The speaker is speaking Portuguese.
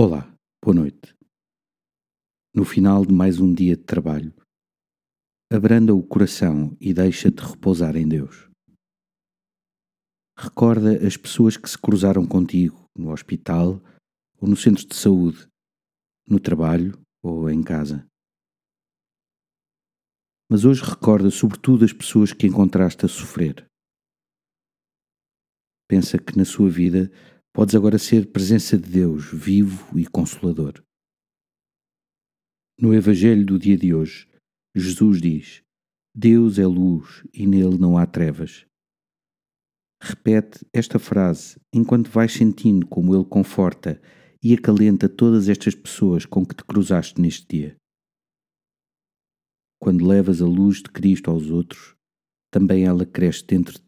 Olá, boa noite. No final de mais um dia de trabalho, abranda o coração e deixa-te repousar em Deus. Recorda as pessoas que se cruzaram contigo no hospital ou no centro de saúde, no trabalho ou em casa. Mas hoje recorda sobretudo as pessoas que encontraste a sofrer. Pensa que na sua vida Podes agora ser presença de Deus vivo e consolador. No Evangelho do dia de hoje, Jesus diz: Deus é luz e nele não há trevas. Repete esta frase enquanto vais sentindo como Ele conforta e acalenta todas estas pessoas com que te cruzaste neste dia. Quando levas a luz de Cristo aos outros, também ela cresce dentro de